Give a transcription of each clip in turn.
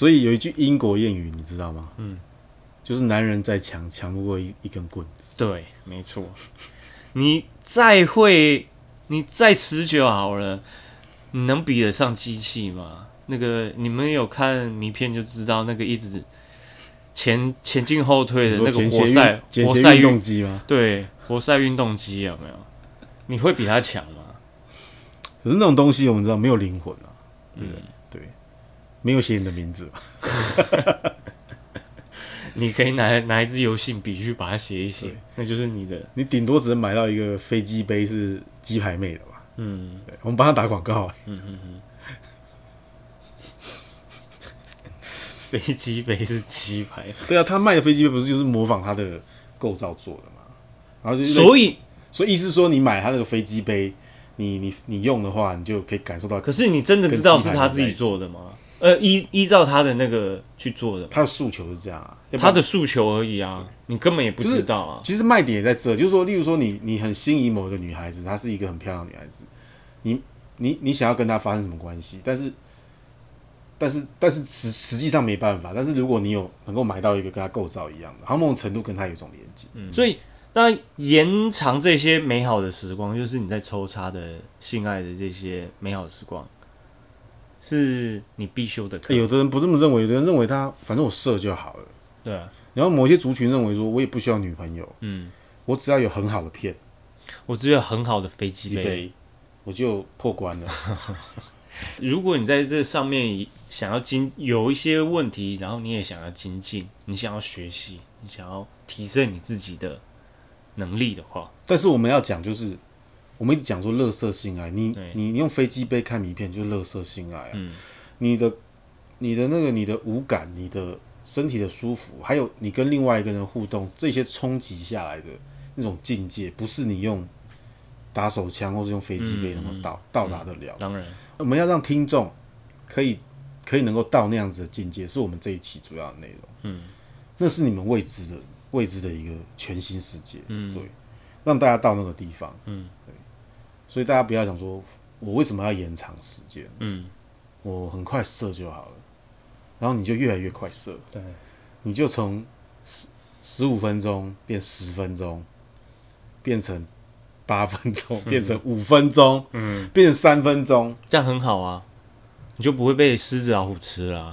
所以有一句英国谚语，你知道吗？嗯，就是男人再强，强不过一一根棍子。对，没错。你再会，你再持久好了，你能比得上机器吗？那个你们有看名片就知道，那个一直前前进后退的那个活塞活塞运动机吗？对活塞运动机有没有？你会比他强吗？可是那种东西我们知道没有灵魂啊，对不嗯对？对，没有写你的名字嘛。你可以拿拿一支油性笔去把它写一写，那就是你的。你顶多只能买到一个飞机杯是鸡排妹的吧？嗯，对，我们帮他打广告。飞机杯是鸡排，对啊，他卖的飞机杯不是就是模仿它的构造做的嘛？然后就所以所以意思是说，你买他那个飞机杯，你你你用的话，你就可以感受到。可是你真的知道是他自己做的吗？呃，依依照他的那个去做的，他的诉求是这样啊，要不然他的诉求而已啊，你根本也不知道啊。其实卖点也在这，就是说，例如说你你很心仪某一个女孩子，她是一个很漂亮的女孩子，你你你想要跟她发生什么关系？但是但是但是实实际上没办法。但是如果你有能够买到一个跟她构造一样的，好像某种程度跟她有一种连接。所以，当然延长这些美好的时光，就是你在抽插的性爱的这些美好的时光，是你必修的课。欸有的人不这么认为，有的人认为他反正我射就好了。对啊，然后某些族群认为说，我也不需要女朋友，嗯，我只要有很好的片我只有很好的飞机杯。机杯，我就破关了。如果你在这上面想要精有一些问题，然后你也想要精进，你想要学习，你想要提升你自己的能力的话，但是我们要讲就是，我们一直讲说乐色性爱，你你你用飞机杯看迷片就是乐色性爱啊。嗯你的你的那个你的五感，你的身体的舒服，还有你跟另外一个人互动，这些冲击下来的那种境界，不是你用打手枪或是用飞机杯能够到、到达得了。当然，我们要让听众可以可以能够到那样子的境界，是我们这一期主要的内容。嗯，那是你们未知的未知的一个全新世界。嗯对，让大家到那个地方。嗯，对，所以大家不要想说，我为什么要延长时间？嗯，我很快射就好了，然后你就越来越快射，对，你就从十十五分钟变十分钟，变成八分钟，变成五分钟，嗯，变成三分钟。这样很好啊，你就不会被狮子老虎吃了啊、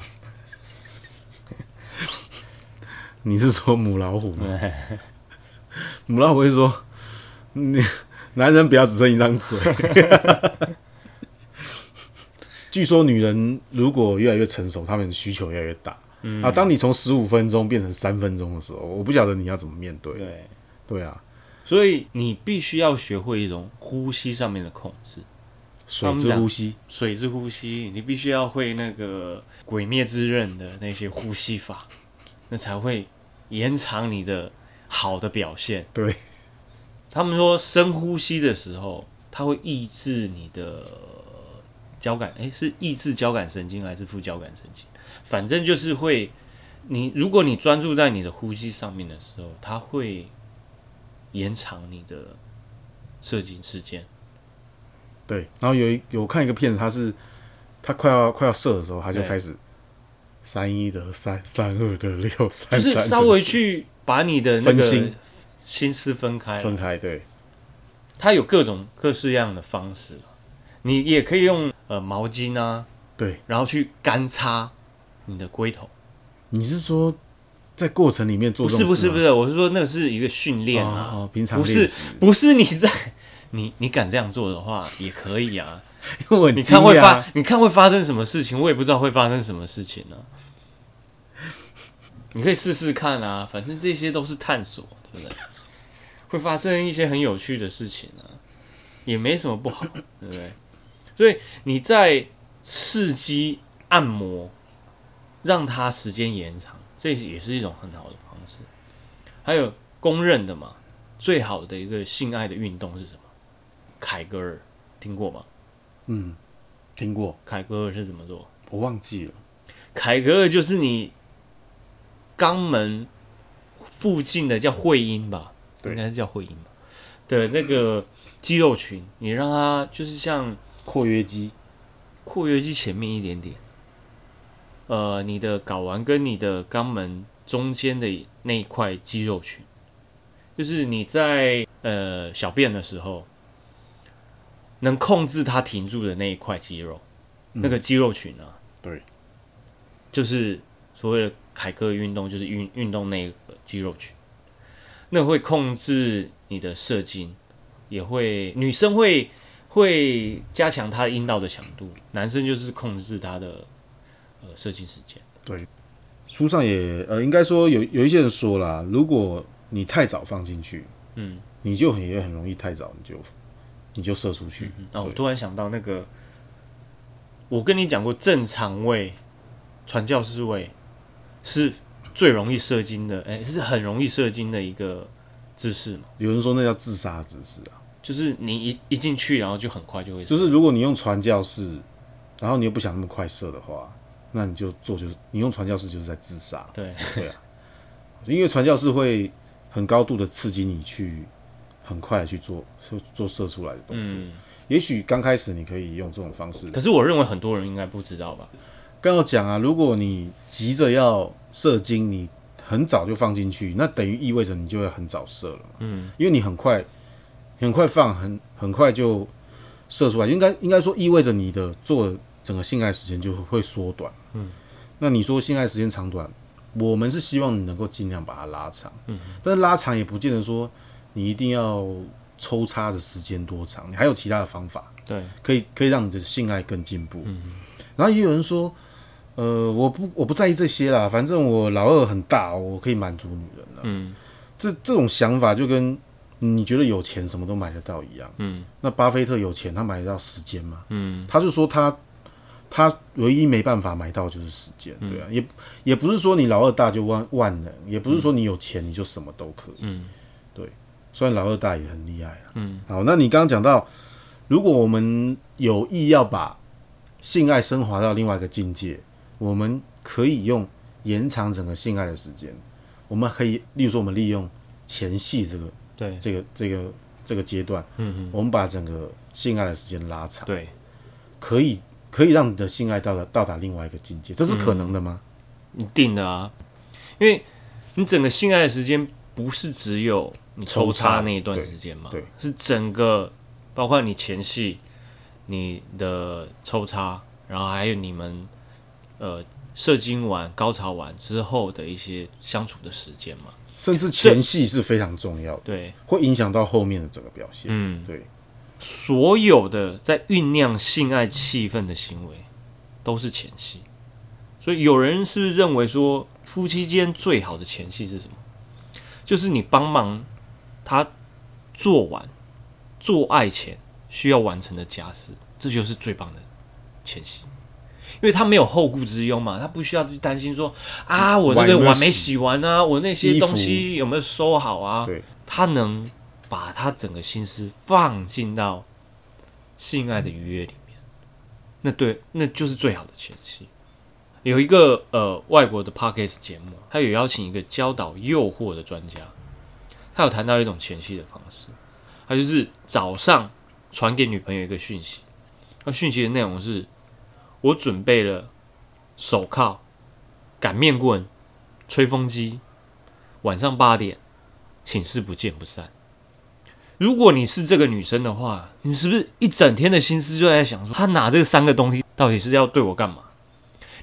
你是说母老虎吗？母老虎会说：“你男人不要只剩一张嘴。”据说女人如果越来越成熟，她们需求越来越大。嗯啊，当你从十五分钟变成三分钟的时候，我不晓得你要怎么面对。对，对啊，所以你必须要学会一种呼吸上面的控制，水之呼吸，水之呼吸，你必须要会那个《鬼灭之刃》的那些呼吸法，那才会延长你的好的表现。对，他们说深呼吸的时候，它会抑制你的交感，诶，是抑制交感神经还是副交感神经？反正就是会，你如果你专注在你的呼吸上面的时候，它会延长你的射精时间。对。然后有一有看一个片子，他是他快要快要射的时候，他就开始三一的三，三二的六，就三三的是稍微去把你的那个分心心思分开，分开，对，它有各种各式样的方式。你也可以用呃毛巾啊，对。然后去干擦你的龟头。你是说在过程里面做是不是不是，我是说那是一个训练啊，哦哦平常不是不是你在你你敢这样做的话也可以啊。因为你看会发你看会发生什么事情，我也不知道会发生什么事情呢、你可以试试看啊，反正这些都是探索，对不对？会发生一些很有趣的事情啊，也没什么不好，对不对？所以你在刺激按摩，让它时间延长，这也是一种很好的方式。还有公认的嘛，最好的一个性爱的运动是什么？凯格尔，听过吗？嗯，听过，凯格尔是怎么做？我忘记了。凯格尔就是你肛门附近的叫会阴吧，对应该是叫会阴吧。的那个肌肉群，你让它就是像括约肌，括约肌前面一点点，呃你的睾丸跟你的肛门中间的那一块肌肉群，就是你在呃小便的时候，能控制它停住的那一块肌肉，那个肌肉群啊，对，就是所谓的凯歌运动，就是运运动那个肌肉群，那会控制你的射精，也会女生会会加强她阴道的强度，男生就是控制他的呃射精时间。对书上也呃，应该说有有一些人说啦，如果你太早放进去，嗯，你就很也很容易太早你就你就射出去。哦，我突然想到那个，我跟你讲过，正常位、传教士位是最容易射精的，哎、是很容易射精的一个姿势嘛，有人说那叫自杀姿势啊，就是你一一进去，然后就很快就会射，就是如果你用传教士，然后你又不想那么快射的话，那你就做就是你用传教士就是在自杀，对。对啊，因为传教士会很高度的刺激你去很快的去做做做射出来的动作。嗯。也许刚开始你可以用这种方式，可是我认为很多人应该不知道吧？刚要讲啊，如果你急着要射精，你很早就放进去，那等于意味着你就会很早射了嘛。嗯，因为你很快很快放，很很快就射出来，应该应该说意味着你的做整个性爱时间就会缩短。嗯，那你说性爱时间长短，我们是希望你能够尽量把它拉长。嗯，但是拉长也不见得说你一定要抽插的时间多长，你还有其他的方法。对，可以可以让你的性爱更进步。嗯然后也有人说，呃，我不我不在意这些啦，反正我老二很大，我可以满足女人了。嗯这这种想法就跟你觉得有钱什么都买得到一样。嗯那巴菲特有钱，他买得到时间吗？嗯他就说他他唯一没办法买到就是时间，嗯对啊，也也不是说你老二大就万万能，也不是说你有钱你就什么都可以。嗯对虽然老二大也很厉害啊。嗯，好，那你刚刚讲到，如果我们有意要把性爱升华到另外一个境界，我们可以用延长整个性爱的时间。我们可以，例如说，我们利用前戏这个对，这个这个这个阶段，嗯嗯我们把整个性爱的时间拉长，对，可以可以让你的性爱到达到达另外一个境界，这是可能的吗？一定的啊，因为你整个性爱的时间不是只有你抽抽插插那一段时间嘛，对对是整个包括你前戏、你的抽插，然后还有你们呃射精完、高潮完之后的一些相处的时间嘛，甚至前戏是非常重要的，对，会影响到后面的整个表现。嗯，对，所有的在酝酿性爱气氛的行为都是前戏，所以有人是认为说夫妻间最好的前戏是什么？就是你帮忙他做完做爱前需要完成的家事，这就是最棒的前戏。因为他没有后顾之忧嘛，他不需要去担心说啊，我那个碗没洗洗完啊，我那些东西有没有收好啊？对，他能把他整个心思放进到性爱的愉悦里面，那对，那就是最好的前戏。有一个呃外国的 podcast 节目，他有邀请一个教导诱惑的专家，他有谈到一种前戏的方式，他就是早上传给女朋友一个讯息，那讯息的内容是：我准备了手铐、擀面棍、吹风机，晚上八点，寝室不见不散。如果你是这个女生的话，你是不是一整天的心思就在想说，他拿这三个东西到底是要对我干嘛？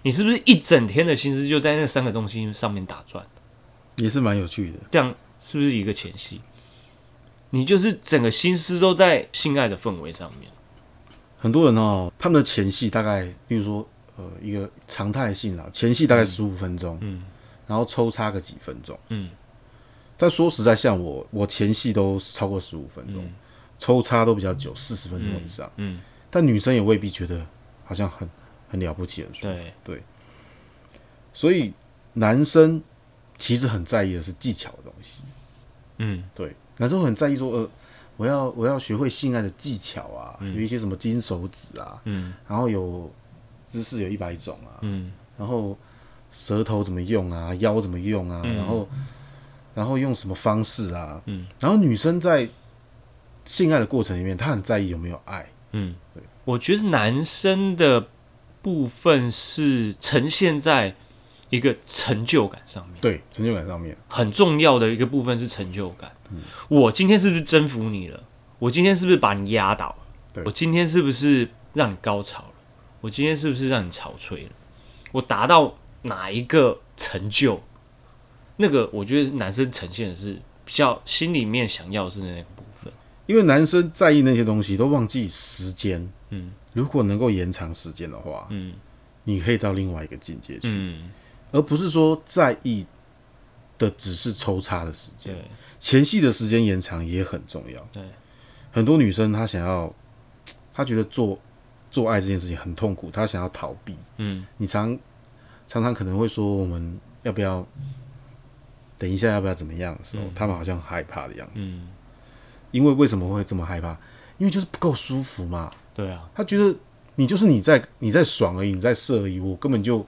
你是不是一整天的心思就在那三个东西上面打转？也是蛮有趣的。这样是不是一个前戏？你就是整个心思都在性爱的氛围上面。很多人哦，他们的前戏大概，比如说呃一个常态性啦，前戏大概十五分钟，嗯然后抽插个几分钟。嗯但说实在，像我，我前戏都超过十五分钟，抽插都比较久，四十分钟以上。嗯，但女生也未必觉得好像很很了不起，很舒服。对，所以男生其实很在意的是技巧的东西。嗯对，男生会很在意说，呃，我要我要学会性爱的技巧啊，有一些什么金手指啊，嗯。然后有姿势有一百种啊，嗯。然后舌头怎么用啊，腰怎么用啊，嗯。然后然后用什么方式啊，嗯，然后女生在性爱的过程里面，她很在意有没有爱，嗯，我觉得男生的部分是呈现在一个成就感上面，对，成就感上面，很重要的一个部分是成就感。我今天是不是征服你了？我今天是不是把你压倒了？对我今天是不是让你高潮了？我今天是不是让你潮吹了？我达到哪一个成就？那个我觉得男生呈现的是比较心里面想要的是那个部分。因为男生在意那些东西，都忘记时间。嗯，如果能够延长时间的话，嗯你可以到另外一个境界去，嗯，而不是说在意的只是抽插的时间，前戏的时间延长也很重要。对，很多女生她想要，她觉得做做爱这件事情很痛苦，她想要逃避。嗯你常常常可能会说，我们要不要等一下，要不要怎么样的时候，他们好像害怕的样子。嗯，因为为什么会这么害怕？因为就是不够舒服嘛。对啊，他觉得你就是你在你在爽而已，你在射而已，我根本就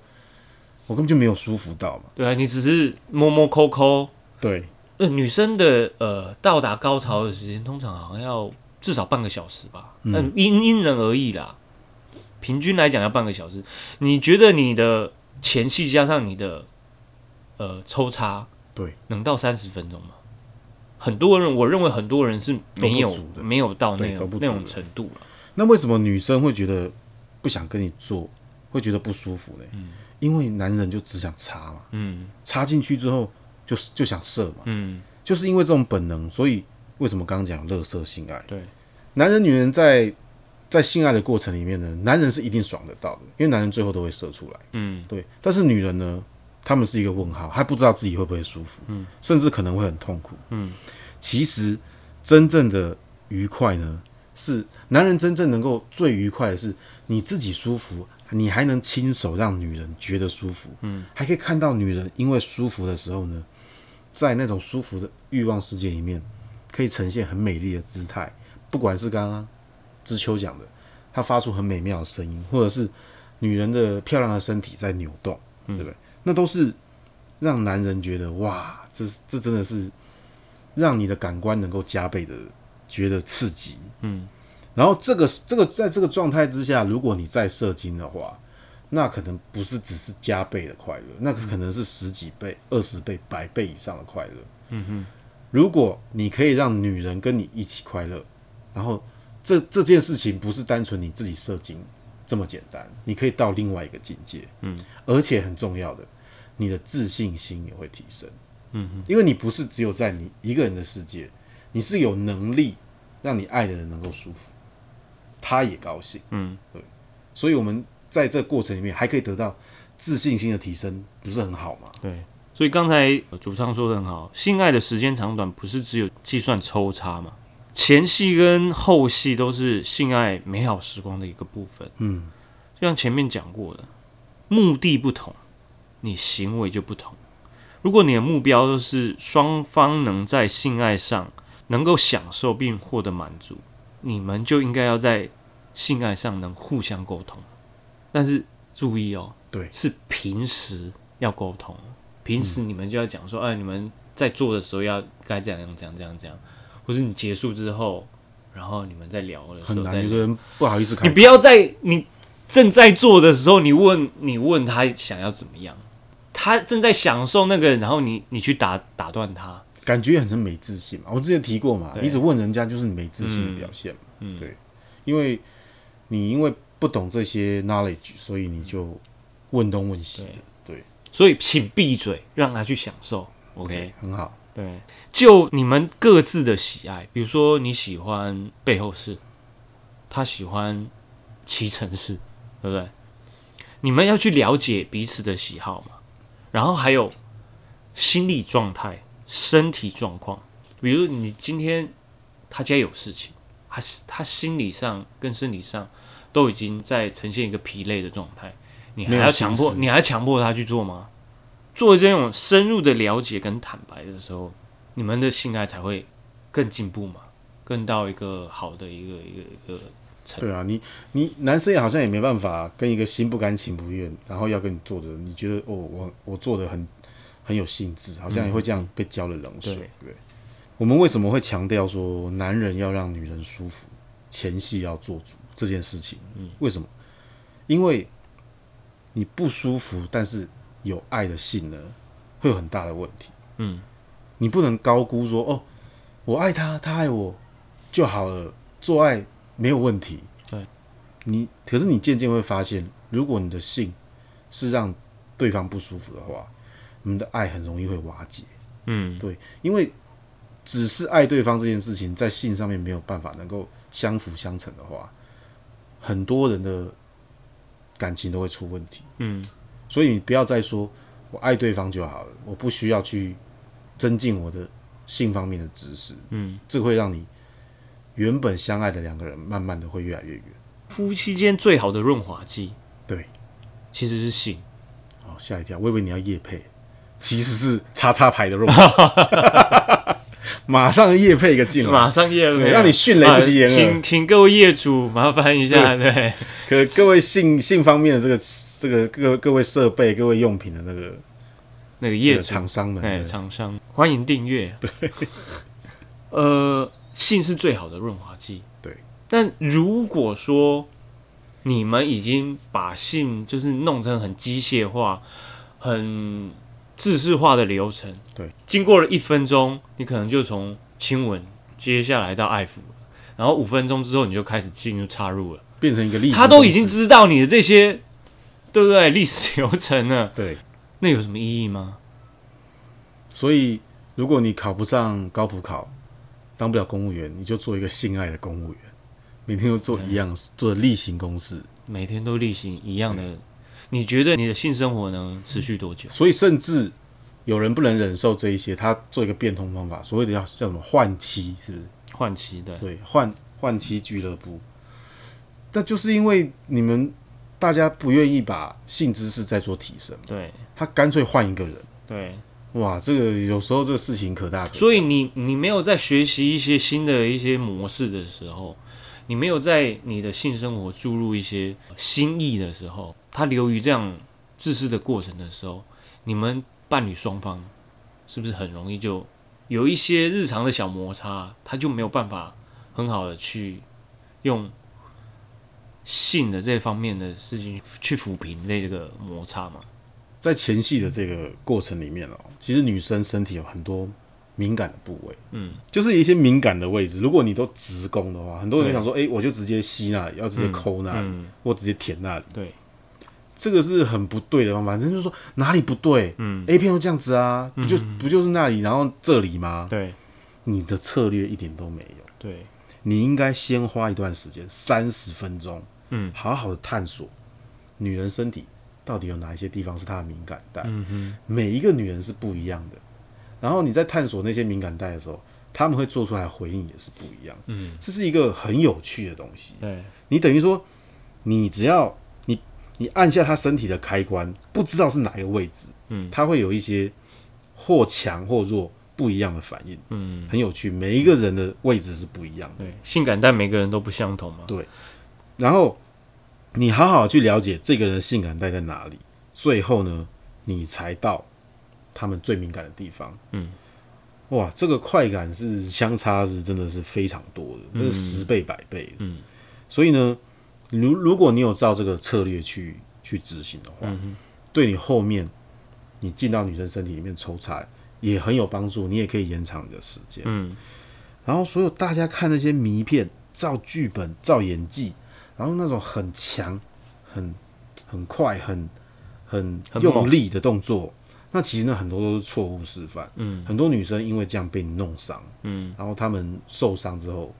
我根本就没有舒服到嘛。对啊，你只是摸摸抠抠。对，呃，女生的呃到达高潮的时间通常好像要至少半个小时吧，嗯，因因人而异啦。平均来讲要半个小时。你觉得你的前戏加上你的呃抽插，对，能到三十分钟吗？很多人，我认为很多人是没有没有到那种那种程度了。那为什么女生会觉得不想跟你做，会觉得不舒服呢？因为男人就只想插嘛，嗯。插进去之后就就想射嘛，嗯，就是因为这种本能，所以为什么刚刚讲乐色性爱？对，男人女人在在性爱的过程里面呢，男人是一定爽得到的，因为男人最后都会射出来。嗯。对，但是女人呢，他们是一个问号，还不知道自己会不会舒服，嗯，甚至可能会很痛苦，嗯。其实真正的愉快呢，是男人真正能够最愉快的是你自己舒服，你还能亲手让女人觉得舒服，嗯，还可以看到女人因为舒服的时候呢，在那种舒服的欲望世界里面，可以呈现很美丽的姿态，不管是刚刚知秋讲的，她发出很美妙的声音，或者是女人的漂亮的身体在扭动，对不对？那都是让男人觉得哇，这这真的是让你的感官能够加倍的觉得刺激。嗯，然后这个这个在这个状态之下，如果你再射精的话，那可能不是只是加倍的快乐，那可能是十几倍、二十倍、百倍以上的快乐。嗯哼，如果你可以让女人跟你一起快乐，然后这这件事情不是单纯你自己射精这么简单，你可以到另外一个境界。嗯，而且很重要的，你的自信心也会提升。嗯哼，因为你不是只有在你一个人的世界，你是有能力让你爱的人能够舒服，他也高兴。嗯，对所以我们在这个过程里面还可以得到自信心的提升，不是很好吗？对。所以刚才呃主唱说的很好，性爱的时间长短不是只有计算抽插嘛，前戏跟后戏都是性爱美好时光的一个部分。嗯，就像前面讲过的，目的不同，你行为就不同。如果你的目标都是双方能在性爱上能够享受并获得满足，你们就应该要在性爱上能互相沟通。但是注意哦，对。是平时要沟通，平时你们就要讲说，哎、你们在做的时候要该这样这样这样这样，或是你结束之后，然后你们在聊的时很难，候有的人不好意思开你不要在你正在做的时候，你问你问他想要怎么样，他正在享受那个，然后你你去打打断他，感觉很是没自信嘛。我之前提过嘛，对你只问人家就是你没自信的表现嘛。嗯，对因为你因为不懂这些 knowledge，所以你就问东问西的。对，所以请闭嘴，让他去享受。OK，很好。对，就你们各自的喜爱，比如说你喜欢背后式，他喜欢骑乘式，对不对？你们要去了解彼此的喜好嘛，然后还有心理状态、身体状况。比如你今天他家有事情，他他心理上跟身体上都已经在呈现一个疲累的状态，你还要强迫你还强迫他去做吗？做这种深入的了解跟坦白的时候，你们的性爱才会更进步嘛，更到一个好的一个一个一个。对啊，你你男生也好像也没办法跟一个心不甘情不愿，然后要跟你做的，你觉得哦，我我做的很很有兴致，好像也会这样被浇了冷水。对对，我们为什么会强调说男人要让女人舒服，前戏要做足这件事情？嗯，为什么？因为你不舒服，但是有爱的性呢，会有很大的问题。嗯，你不能高估说哦，我爱他，他爱我就好了，做爱没有问题。对，你可是你渐渐会发现，如果你的性是让对方不舒服的话，你们的爱很容易会瓦解。嗯，对，因为只是爱对方这件事情，在性上面没有办法能够相辅相成的话，很多人的感情都会出问题。嗯，所以你不要再说我爱对方就好了，我不需要去增进我的性方面的知识。嗯，这会让你原本相爱的两个人，慢慢的会越来越远。夫妻间最好的润滑剂，对，其实是性。哦，吓一跳，我以为你要夜配，其实是叉叉牌的肉。麻，马上夜配一个进来，马上业配，对让你迅雷不及掩耳。啊请请各位业主麻烦一下，对，可各位性性方面的这个这个各各位设备、各位用品的那个那个业主，厂商们，哎，对。厂商。欢迎订阅。对，呃，性是最好的润滑剂。对，但如果说你们已经把性就是弄成很机械化、很制式化的流程，对，经过了一分钟，你可能就从亲吻接下来到爱抚，然后五分钟之后你就开始进入插入了，变成一个历史，他都已经知道你的这些，对不对？历史流程了，对，那有什么意义吗？所以如果你考不上高普考，当不了公务员，你就做一个性爱的公务员，每天都做一样做例行公事。每天都例行一样的，你觉得你的性生活能持续多久？所以甚至有人不能忍受这一些，他做一个变通方法，所谓的叫叫什么换妻，是不是？换妻的，对，换换妻俱乐部。那就是因为你们大家不愿意把性知识再做提升，对他干脆换一个人。对，哇，这个有时候这个事情可大可小。所以你你没有在学习一些新的一些模式的时候，你没有在你的性生活注入一些新意的时候，它流于这样自私的过程的时候，你们伴侣双方是不是很容易就有一些日常的小摩擦，他就没有办法很好的去用性的这方面的事情去抚平这个摩擦嘛？在前戏的这个过程里面哦，其实女生身体有很多敏感的部位，嗯，就是一些敏感的位置。如果你都直攻的话，很多人想说，哎、我就直接吸那里，要直接抠那里，嗯，或直接舔那里，对，这个是很不对的方法。人就说哪里不对嗯，？A 片都这样子啊，不就不就是那里，然后这里吗？对你的策略一点都没有。对，你应该先花一段时间，三十分钟，嗯好好的探索女人身体到底有哪一些地方是她的敏感带。嗯哼，每一个女人是不一样的，然后你在探索那些敏感带的时候，他们会做出来的回应也是不一样。嗯，这是一个很有趣的东西。对，你等于说，你只要你你按下他身体的开关，不知道是哪一个位置，嗯他会有一些或强或弱不一样的反应，嗯，很有趣。每一个人的位置是不一样的。对，性感带每个人都不相同嘛。对然后你好好去了解这个人的性感带在哪里，最后呢，你才到他们最敏感的地方。嗯，哇，这个快感是相差是真的是非常多的，那是十倍百倍的。嗯，所以呢，如如果你有照这个策略去去执行的话，嗯对你后面你进到女生身体里面抽插也很有帮助，你也可以延长你的时间。嗯。然后所有大家看那些迷片、照剧本、照演技，然后那种很强、很很快、很很用力的动作，那其实呢很多都是错误示范。嗯。很多女生因为这样被你弄伤，嗯。然后她们受伤之后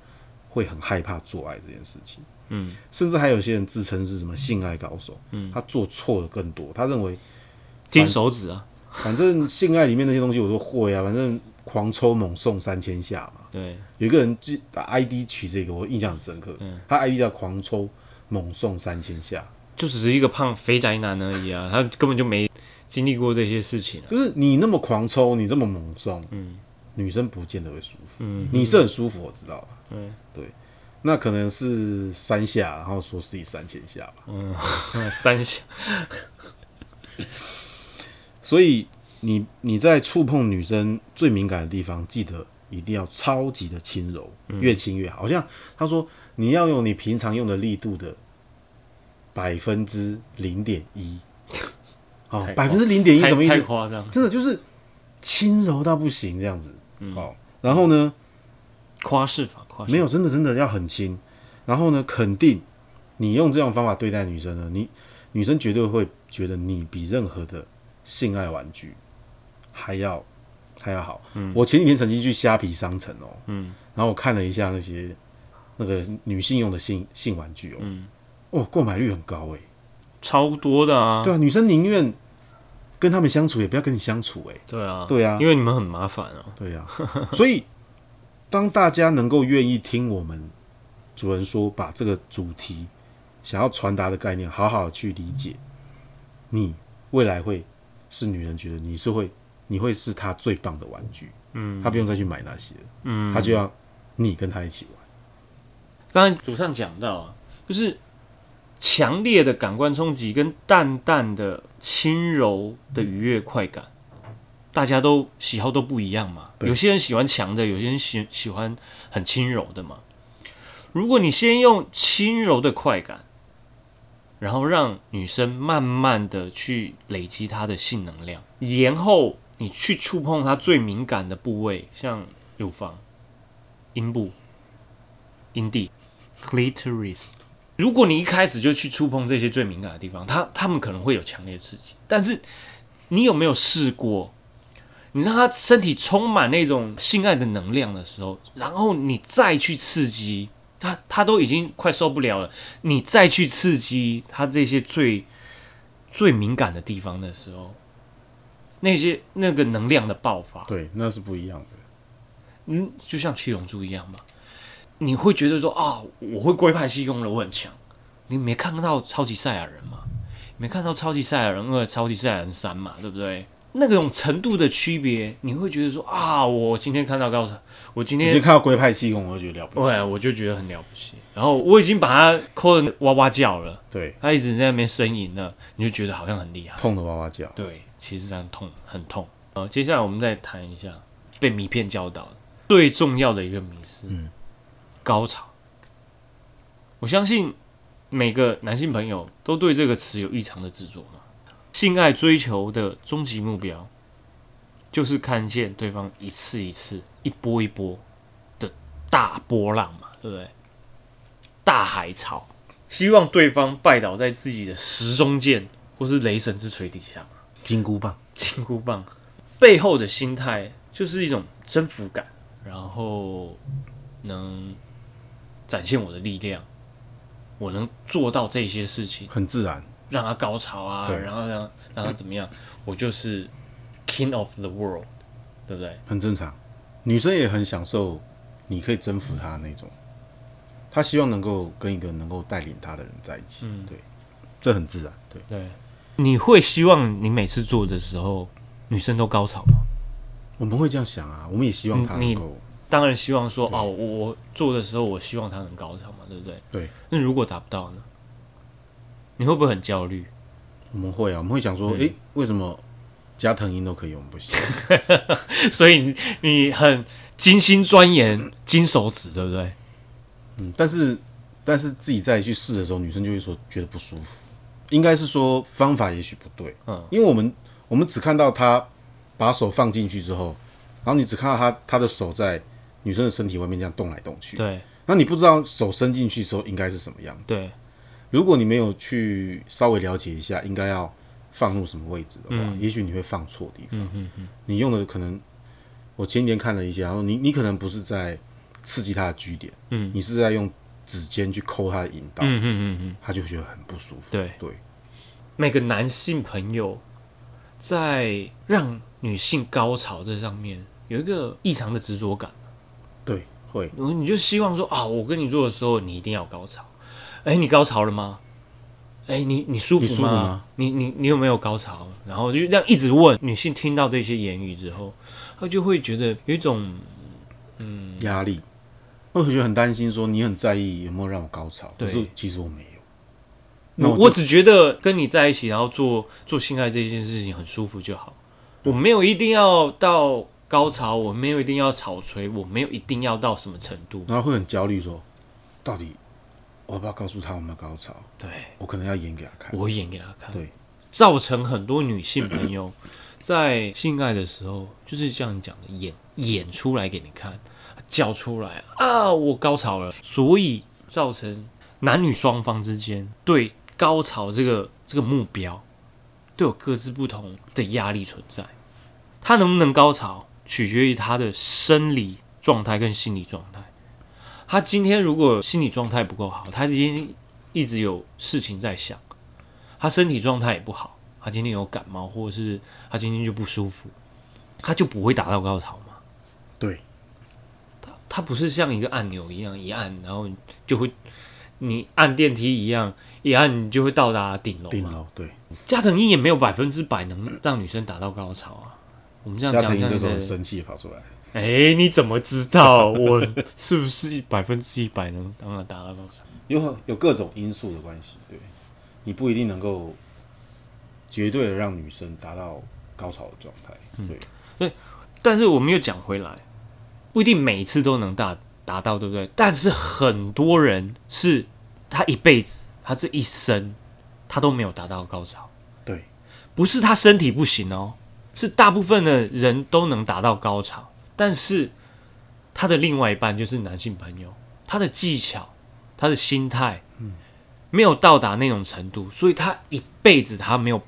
会很害怕做爱这件事情，嗯甚至还有些人自称是什么性爱高手，嗯，他做错的更多，他认为金手指啊，反正性爱里面那些东西我都会啊，反正狂抽猛送三千下嘛。对，有一个人记把 ID 取这个，我印象很深刻。嗯他 ID 叫狂抽猛送三千下，就只是一个胖肥宅男而已啊，他根本就没经历过这些事情啊。就是你那么狂抽，你这么猛送，嗯女生不见得会舒服。嗯，你是很舒服，我知道嗯。对，那可能是三下，然后说自己三千下吧。嗯，三下，所以你你在触碰女生最敏感的地方，记得一定要超级的轻柔，越轻越好。好像他说你要用你平常用的力度的百分之零点一，哦，百分之零点一什么意思？夸张，真的就是轻柔到不行这样子。哦，然后呢，夸饰法没有真的真的要很轻，然后呢，肯定你用这种方法对待女生呢，你女生绝对会觉得你比任何的性爱玩具还要还要好。嗯。我前几天曾经去虾皮商城哦，嗯。然后我看了一下那些那个女性用的性性玩具哦，嗯，哦，购买率很高诶。超多的啊，对啊，女生宁愿跟他们相处，也不要跟你相处诶。对啊，对啊，因为你们很麻烦啊，对啊、所以当大家能够愿意听我们主人说，把这个主题想要传达的概念好好地去理解，你未来会是女人觉得你是会，你会是她最棒的玩具，嗯。她不用再去买那些了，嗯，她就要你跟她一起玩。刚才主上讲到啊，就是强烈的感官冲击跟淡淡的轻柔的愉悦快感，大家都喜好都不一样嘛。有些人喜欢强的，有些人喜喜欢很轻柔的嘛。如果你先用轻柔的快感，然后让女生慢慢的去累积她的性能量，然后你去触碰她最敏感的部位，像乳房、阴部、阴蒂。clitoris。如果你一开始就去触碰这些最敏感的地方，他他们可能会有强烈刺激。但是你有没有试过，你让他身体充满那种性爱的能量的时候，然后你再去刺激他，他都已经快受不了了，你再去刺激他这些最 最敏感的地方的时候，那些那个能量的爆发，对，那是不一样的。嗯，就像七龙珠一样嘛，你会觉得说啊，我会龟派气功了，我很强。你没看到超级赛亚人吗？没看到超级赛亚人二、超级赛亚人三嘛，对不对？那种程度的区别，你会觉得说啊，我今天看到高潮，我今天看到龟派气功，我就觉得了不起。对，我就觉得很了不起。然后我已经把他抠的哇哇叫了，对，他一直在那边呻吟了，你就觉得好像很厉害。痛的哇哇叫。对，其实这样痛很痛。呃，接下来我们再谈一下被迷片教导最重要的一个迷思，嗯高潮。我相信每个男性朋友都对这个词有异常的执着嘛。性爱追求的终极目标，就是看见对方一次一次、一波一波的大波浪嘛，对不对？大海潮，希望对方拜倒在自己的时钟剑或是雷神之锤底下。金箍棒，金箍棒背后的心态就是一种征服感，然后能展现我的力量，我能做到这些事情，很自然。让他高潮啊，对然后让让他怎么样，我就是 king of the world，对不对？很正常。女生也很享受你可以征服她那种，她希望能够跟一个能够带领她的人在一起。嗯对，这很自然。对，对，你会希望你每次做的时候，女生都高潮吗？我们会这样想啊，我们也希望她能够。当然希望说，哦，我我做的时候，我希望她能高潮嘛，对不对？对。那如果达不到呢？你会不会很焦虑？我们会啊，我们会想说，嗯诶，为什么加藤鹰都可以，我们不行？所以你你很精心钻研金手指，对不对？嗯，但是但是自己再去试的时候，女生就会说觉得不舒服。应该是说方法也许不对，嗯，因为我们我们只看到他把手放进去之后，然后你只看到他他的手在女生的身体外面这样动来动去，对那你不知道手伸进去之后应该是什么样。对，如果你没有去稍微了解一下，应该要放入什么位置的话，嗯。也许你会放错地方。嗯嗯嗯，你用的可能，我前几天看了一下，然后你你可能不是在刺激他的居点，嗯。你是在用指尖去抠他的引导，嗯嗯嗯嗯，他就会觉得很不舒服。对。对，每个男性朋友在让女性高潮这上面有一个异常的执着感，对，会，你就希望说啊，我跟你做的时候，你一定要高潮。哎，你高潮了吗？哎，你你舒服你舒服吗你你你有没有高潮？然后就这样一直问女性，听到这些言语之后，她就会觉得有一种嗯压力，我会觉得很担心，说你很在意有没有让我高潮，可对是其实我没有。我我只觉得跟你在一起，然后做做性爱这件事情很舒服就好。我没有一定要到高潮，我没有一定要草锤，我没有一定要到什么程度。然后会很焦虑，说到底我要不要告诉他我们有高潮？对我可能要演给他看。我演给他看。对造成很多女性朋友 在性爱的时候，就是像你讲的演演出来给你看，叫出来啊，我高潮了，所以造成男女双方之间对高潮这个这个目标都有各自不同的压力存在。他能不能高潮，取决于他的生理状态跟心理状态。他今天如果心理状态不够好，他今天一直有事情在想，他身体状态也不好，他今天有感冒，或者是他今天就不舒服，他就不会达到高潮嘛？对，他他不是像一个按钮一样，一按然后就会，你按电梯一样，一按你就会到达顶楼嘛。顶楼对。加藤鹰也没有百分之百能让女生达到高潮啊。我们这样讲，加藤鹰这样子这时候很生气跑出来，哎、你怎么知道？我是不是百分之一百能当然达到高潮？有有各种因素的关系，对，你不一定能够绝对的让女生达到高潮的状态，嗯。对，但是我们又讲回来，不一定每一次都能达达到，对不对？但是很多人是他一辈子，他这一生他都没有达到高潮，对，不是他身体不行哦，是大部分的人都能达到高潮，但是他的另外一半就是男性朋友，他的技巧、他的心态，没有到达那种程度，所以他一辈子他没有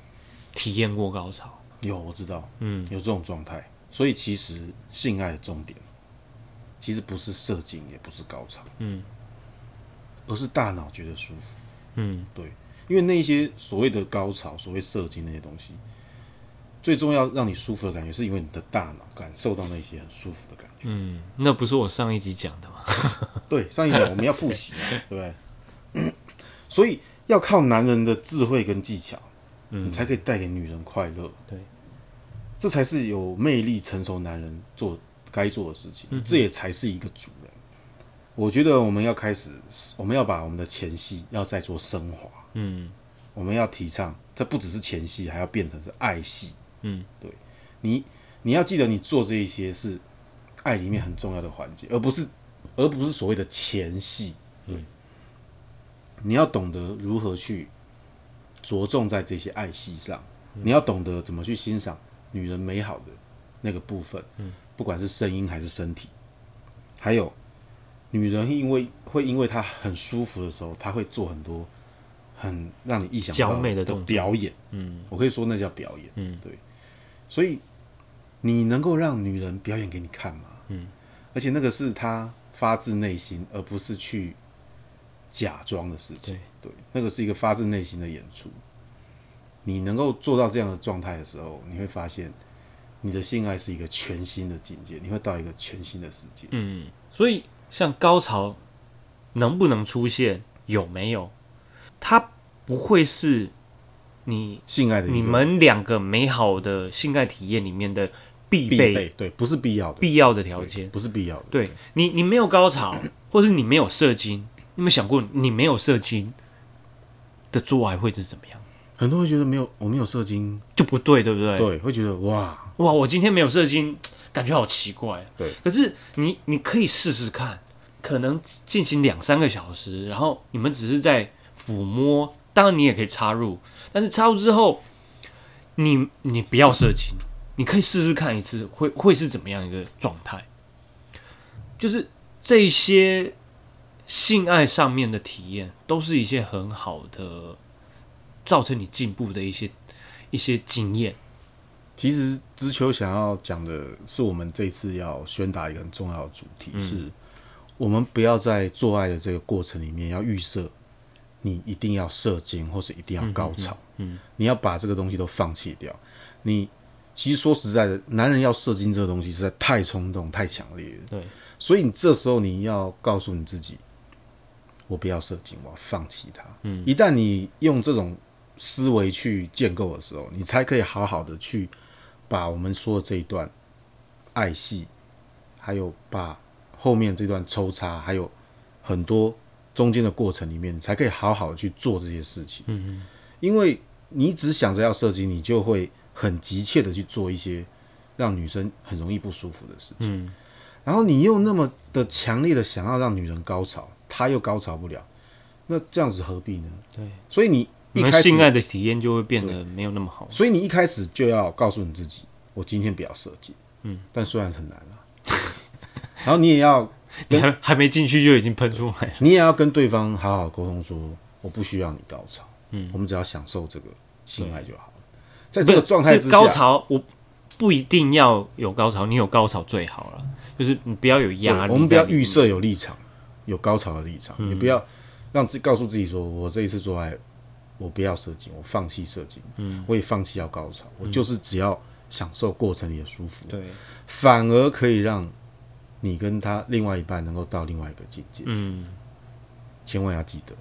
体验过高潮。有我知道，嗯，有这种状态，所以其实性爱的重点其实不是射精，也不是高潮，嗯，而是大脑觉得舒服，嗯，对因为那些所谓的高潮、所谓射精那些东西，最重要让你舒服的感觉，是因为你的大脑感受到那些很舒服的感觉。嗯，那不是我上一集讲的吗？对，上一讲我们要复习嘛，对不对？所以要靠男人的智慧跟技巧，你才可以带给女人快乐。对，这才是有魅力、成熟男人做该做的事情，这也才是一个主人。我觉得我们要开始，我们要把我们的前戏要再做升华。嗯我们要提倡，这不只是前戏，还要变成是爱戏。嗯，对你，你要记得，你做这一些是爱里面很重要的环节，而不是而不是所谓的前戏。对，你要懂得如何去着重在这些爱戏上，你要懂得怎么去欣赏女人美好的那个部分，嗯，不管是声音还是身体，还有女人因为会因为她很舒服的时候，她会做很多很让你意想不到的动表演。嗯我可以说那叫表演。嗯，对，所以你能够让女人表演给你看吗？嗯，而且那个是她发自内心，而不是去假装的事情。对，那个是一个发自内心的演出。你能够做到这样的状态的时候，你会发现你的性爱是一个全新的境界，你会到一个全新的世界。嗯，所以像高潮能不能出现，有没有，它不会是你性爱的你们两个美好的性爱体验里面的必备对，不是必要的，必要的条件。不是必要的。对你，你没有高潮，或是你没有射精，你有没有想过，你没有射精的做爱会是怎么样？很多人会觉得没有，我没有射精，就不对，对不对？对，会觉得哇，哇，我今天没有射精，感觉好奇怪。对，可是你你可以试试看，可能进行两三个小时，然后你们只是在抚摸，当然你也可以插入，但是插入之后，你你不要射精，你可以试试看一次，会会是怎么样一个状态？就是这些性爱上面的体验，都是一些很好的，造成你进步的一些一些经验。其实知秋想要讲的是，我们这次要宣达一个很重要的主题，嗯是我们不要在做爱的这个过程里面要预设你一定要射精或是一定要高潮，嗯嗯你要把这个东西都放弃掉。你其实说实在的，男人要射精这个东西实在太冲动、太强烈了，对，所以你这时候你要告诉你自己，我不要射精，我要放弃它。嗯。一旦你用这种思维去建构的时候，你才可以好好的去把我们说的这一段爱戏，还有把后面这段抽插，还有很多中间的过程里面，你才可以好好的去做这些事情。嗯嗯因为你只想着要射精，你就会很急切的去做一些让女生很容易不舒服的事情。嗯然后你又那么的强烈的想要让女人高潮，她又高潮不了，那这样子何必呢？对，所以你一开始性爱的体验就会变得没有那么好。所以你一开始就要告诉你自己，我今天不要射精。嗯，但虽然很难啊，然后你也要，你还还没进去就已经喷出来了。你也要跟对方好好沟通，说我不需要你高潮，嗯，我们只要享受这个性爱就好了。在这个状态之下，是高潮我不一定要有高潮，你有高潮最好了。就是你不要有压力，我们不要预设有立场，有高潮的立场，嗯。也不要让自告诉自己说，我这一次做爱，我不要射精，我放弃射精，嗯，我也放弃要高潮，我就是只要享受过程里的舒服，对，反而可以让你跟他另外一半能够到另外一个境界。嗯。千万要记得，